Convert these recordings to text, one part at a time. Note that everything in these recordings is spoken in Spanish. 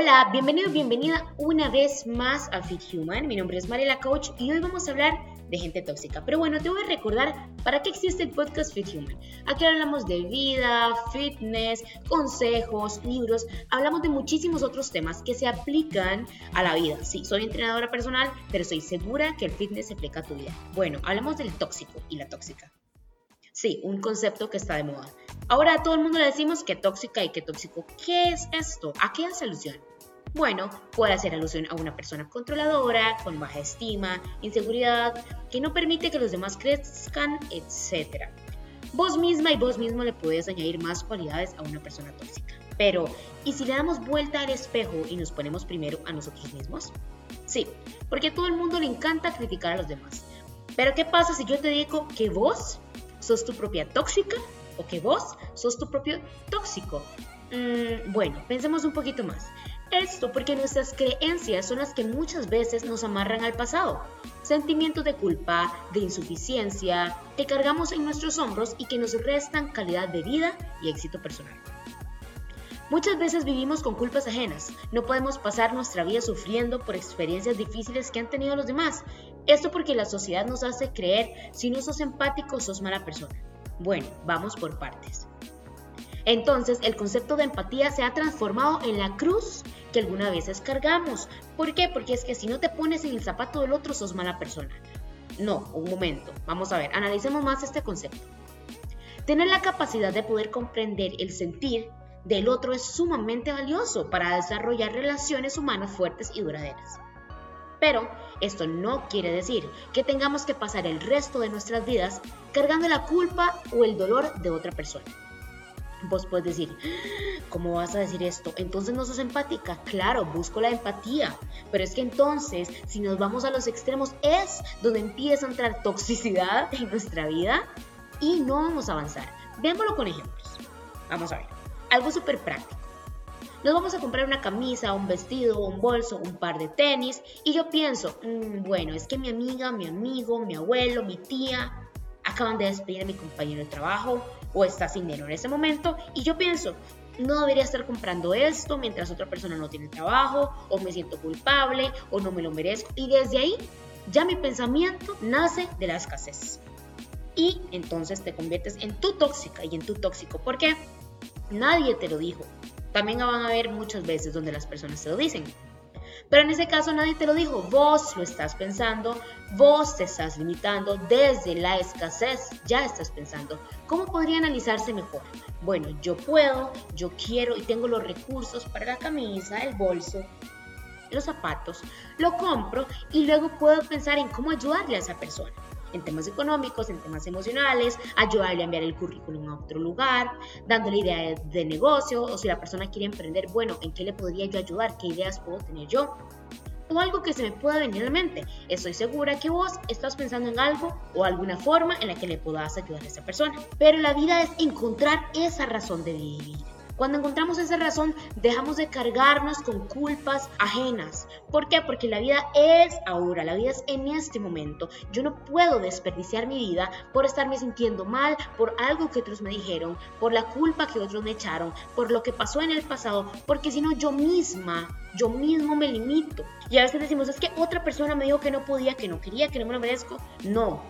Hola, bienvenido, bienvenida una vez más a Fit Human. Mi nombre es Mariela Coach y hoy vamos a hablar de gente tóxica. Pero bueno, te voy a recordar para qué existe el podcast Fit Human. Aquí hablamos de vida, fitness, consejos, libros. Hablamos de muchísimos otros temas que se aplican a la vida. Sí, soy entrenadora personal, pero estoy segura que el fitness se aplica a tu vida. Bueno, hablamos del tóxico y la tóxica. Sí, un concepto que está de moda. Ahora a todo el mundo le decimos que tóxica y que tóxico. ¿Qué es esto? ¿A qué hace alusión? Bueno, puede hacer alusión a una persona controladora, con baja estima, inseguridad, que no permite que los demás crezcan, etc. Vos misma y vos mismo le puedes añadir más cualidades a una persona tóxica. Pero, ¿y si le damos vuelta al espejo y nos ponemos primero a nosotros mismos? Sí, porque a todo el mundo le encanta criticar a los demás. Pero ¿qué pasa si yo te digo que vos sos tu propia tóxica o que vos sos tu propio tóxico. Mm, bueno, pensemos un poquito más. Esto porque nuestras creencias son las que muchas veces nos amarran al pasado. Sentimientos de culpa, de insuficiencia, que cargamos en nuestros hombros y que nos restan calidad de vida y éxito personal. Muchas veces vivimos con culpas ajenas. No podemos pasar nuestra vida sufriendo por experiencias difíciles que han tenido los demás. Esto porque la sociedad nos hace creer si no sos empático sos mala persona. Bueno, vamos por partes. Entonces, el concepto de empatía se ha transformado en la cruz que alguna vez cargamos. ¿Por qué? Porque es que si no te pones en el zapato del otro, sos mala persona. No, un momento. Vamos a ver, analicemos más este concepto. Tener la capacidad de poder comprender el sentir del otro es sumamente valioso para desarrollar relaciones humanas fuertes y duraderas. Pero esto no quiere decir que tengamos que pasar el resto de nuestras vidas cargando la culpa o el dolor de otra persona. Vos puedes decir, ¿cómo vas a decir esto? Entonces no sos empática. Claro, busco la empatía. Pero es que entonces, si nos vamos a los extremos, es donde empieza a entrar toxicidad en nuestra vida y no vamos a avanzar. Veámoslo con ejemplos. Vamos a ver. Algo súper práctico. Nos vamos a comprar una camisa, un vestido, un bolso, un par de tenis y yo pienso, mm, bueno, es que mi amiga, mi amigo, mi abuelo, mi tía acaban de despedir a mi compañero de trabajo o está sin dinero en ese momento y yo pienso, no debería estar comprando esto mientras otra persona no tiene trabajo o me siento culpable o no me lo merezco y desde ahí ya mi pensamiento nace de la escasez. Y entonces te conviertes en tu tóxica y en tu tóxico. ¿Por qué? Nadie te lo dijo. También van a haber muchas veces donde las personas te lo dicen. Pero en ese caso nadie te lo dijo, vos lo estás pensando, vos te estás limitando desde la escasez, ya estás pensando, ¿cómo podría analizarse mejor? Bueno, yo puedo, yo quiero y tengo los recursos para la camisa, el bolso, los zapatos, lo compro y luego puedo pensar en cómo ayudarle a esa persona en temas económicos, en temas emocionales, ayudarle a enviar el currículum a otro lugar, dándole ideas de negocio o si la persona quiere emprender, bueno, ¿en qué le podría yo ayudar? ¿Qué ideas puedo tener yo? O algo que se me pueda venir a la mente. Estoy segura que vos estás pensando en algo o alguna forma en la que le puedas ayudar a esa persona. Pero la vida es encontrar esa razón de vivir cuando encontramos esa razón, dejamos de cargarnos con culpas ajenas. ¿Por qué? Porque la vida es ahora, la vida es en este momento. Yo no puedo desperdiciar mi vida por estarme sintiendo mal, por algo que otros me dijeron, por la culpa que otros me echaron, por lo que pasó en el pasado, porque si no yo misma, yo mismo me limito. Y a veces decimos, es que otra persona me dijo que no podía, que no quería, que no me lo merezco. No,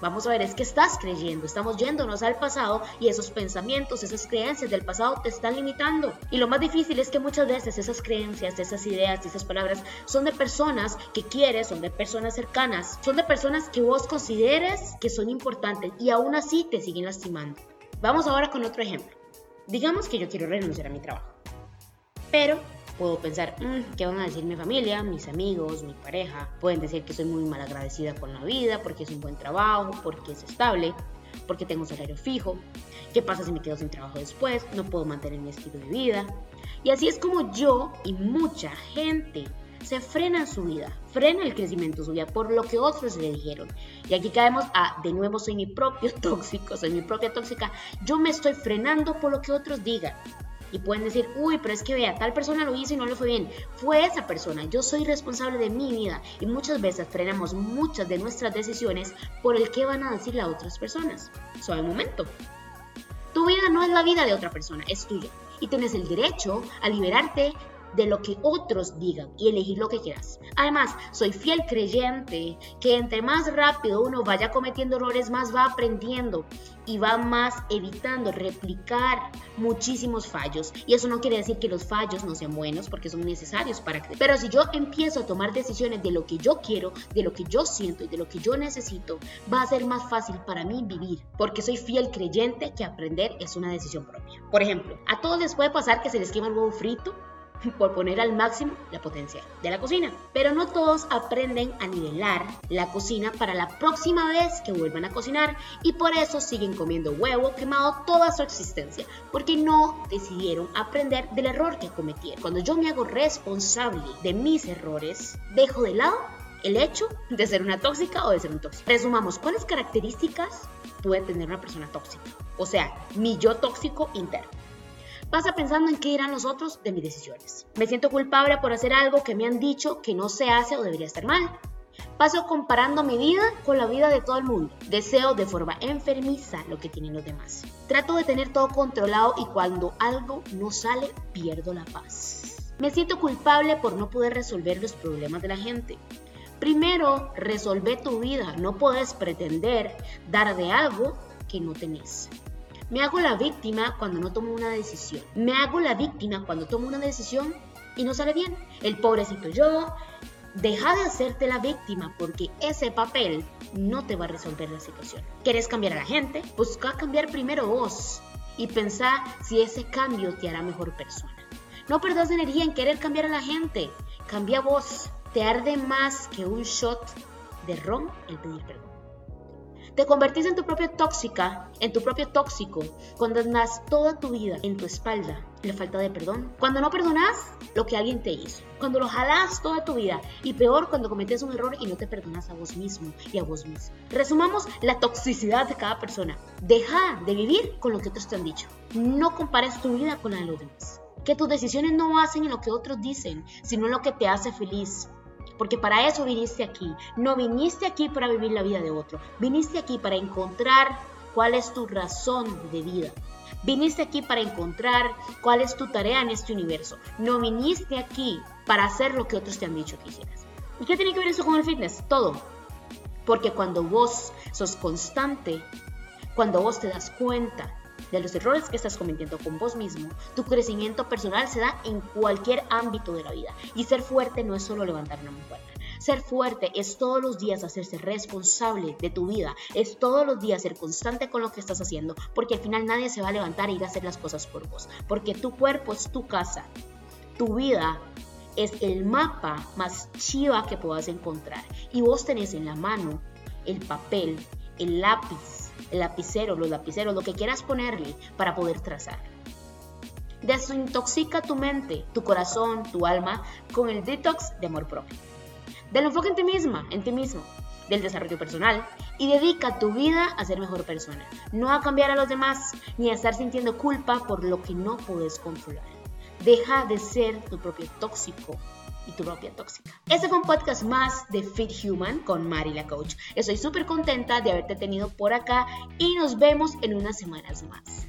Vamos a ver, es que estás creyendo, estamos yéndonos al pasado y esos pensamientos, esas creencias del pasado te están limitando. Y lo más difícil es que muchas veces esas creencias, esas ideas, esas palabras son de personas que quieres, son de personas cercanas, son de personas que vos consideres que son importantes y aún así te siguen lastimando. Vamos ahora con otro ejemplo. Digamos que yo quiero renunciar a mi trabajo, pero Puedo pensar, mm, ¿qué van a decir mi familia, mis amigos, mi pareja? Pueden decir que soy muy mal agradecida con la vida, porque es un buen trabajo, porque es estable, porque tengo un salario fijo. ¿Qué pasa si me quedo sin trabajo después? No puedo mantener mi estilo de vida. Y así es como yo y mucha gente se frena en su vida, frena el crecimiento de su vida por lo que otros le dijeron. Y aquí caemos a, de nuevo, soy mi propio tóxico, soy mi propia tóxica. Yo me estoy frenando por lo que otros digan y pueden decir, uy, pero es que vea, tal persona lo hizo y no le fue bien. Fue esa persona, yo soy responsable de mi vida y muchas veces frenamos muchas de nuestras decisiones por el que van a decir las otras personas. Suave momento. Tu vida no es la vida de otra persona, es tuya. Y tienes el derecho a liberarte de lo que otros digan y elegir lo que quieras. Además, soy fiel creyente que entre más rápido uno vaya cometiendo errores, más va aprendiendo y va más evitando replicar muchísimos fallos. Y eso no quiere decir que los fallos no sean buenos porque son necesarios para crecer. Pero si yo empiezo a tomar decisiones de lo que yo quiero, de lo que yo siento y de lo que yo necesito, va a ser más fácil para mí vivir porque soy fiel creyente que aprender es una decisión propia. Por ejemplo, a todos les puede pasar que se les quema el huevo frito por poner al máximo la potencia de la cocina. Pero no todos aprenden a nivelar la cocina para la próxima vez que vuelvan a cocinar y por eso siguen comiendo huevo quemado toda su existencia, porque no decidieron aprender del error que cometieron. Cuando yo me hago responsable de mis errores, dejo de lado el hecho de ser una tóxica o de ser un tóxico. Resumamos, ¿cuáles características puede tener una persona tóxica? O sea, mi yo tóxico interno. Pasa pensando en qué dirán los otros de mis decisiones. Me siento culpable por hacer algo que me han dicho que no se hace o debería estar mal. Paso comparando mi vida con la vida de todo el mundo. Deseo de forma enfermiza lo que tienen los demás. Trato de tener todo controlado y cuando algo no sale, pierdo la paz. Me siento culpable por no poder resolver los problemas de la gente. Primero, resolve tu vida. No puedes pretender dar de algo que no tenés. Me hago la víctima cuando no tomo una decisión. Me hago la víctima cuando tomo una decisión y no sale bien. El pobrecito yo. Deja de hacerte la víctima porque ese papel no te va a resolver la situación. ¿Quieres cambiar a la gente? Busca cambiar primero vos y pensá si ese cambio te hará mejor persona. No perdas energía en querer cambiar a la gente. Cambia vos. Te arde más que un shot de ron el pedir perdón. Te convertís en tu propia tóxica, en tu propio tóxico, cuando andas toda tu vida en tu espalda la falta de perdón. Cuando no perdonas lo que alguien te hizo. Cuando lo jalas toda tu vida. Y peor cuando cometes un error y no te perdonas a vos mismo y a vos mismo. Resumamos la toxicidad de cada persona. Deja de vivir con lo que otros te han dicho. No compares tu vida con la de los demás. Que tus decisiones no hacen en lo que otros dicen, sino en lo que te hace feliz porque para eso viniste aquí. No viniste aquí para vivir la vida de otro, viniste aquí para encontrar cuál es tu razón de vida. Viniste aquí para encontrar cuál es tu tarea en este universo. No viniste aquí para hacer lo que otros te han dicho que hicieras. ¿Y qué tiene que ver eso con el fitness? Todo. Porque cuando vos sos constante, cuando vos te das cuenta de los errores que estás cometiendo con vos mismo, tu crecimiento personal se da en cualquier ámbito de la vida. Y ser fuerte no es solo levantar una mujer. Ser fuerte es todos los días hacerse responsable de tu vida, es todos los días ser constante con lo que estás haciendo, porque al final nadie se va a levantar e ir a hacer las cosas por vos, porque tu cuerpo es tu casa, tu vida es el mapa más chiva que puedas encontrar y vos tenés en la mano el papel, el lápiz, el lapicero, los lapiceros, lo que quieras ponerle para poder trazar. Desintoxica tu mente, tu corazón, tu alma con el detox de amor propio. Del enfoque en ti misma, en ti mismo, del desarrollo personal y dedica tu vida a ser mejor persona, no a cambiar a los demás ni a estar sintiendo culpa por lo que no puedes controlar. Deja de ser tu propio tóxico y tu propia tóxica. Este fue un podcast más de Fit Human con Mari la Coach. Estoy súper contenta de haberte tenido por acá y nos vemos en unas semanas más.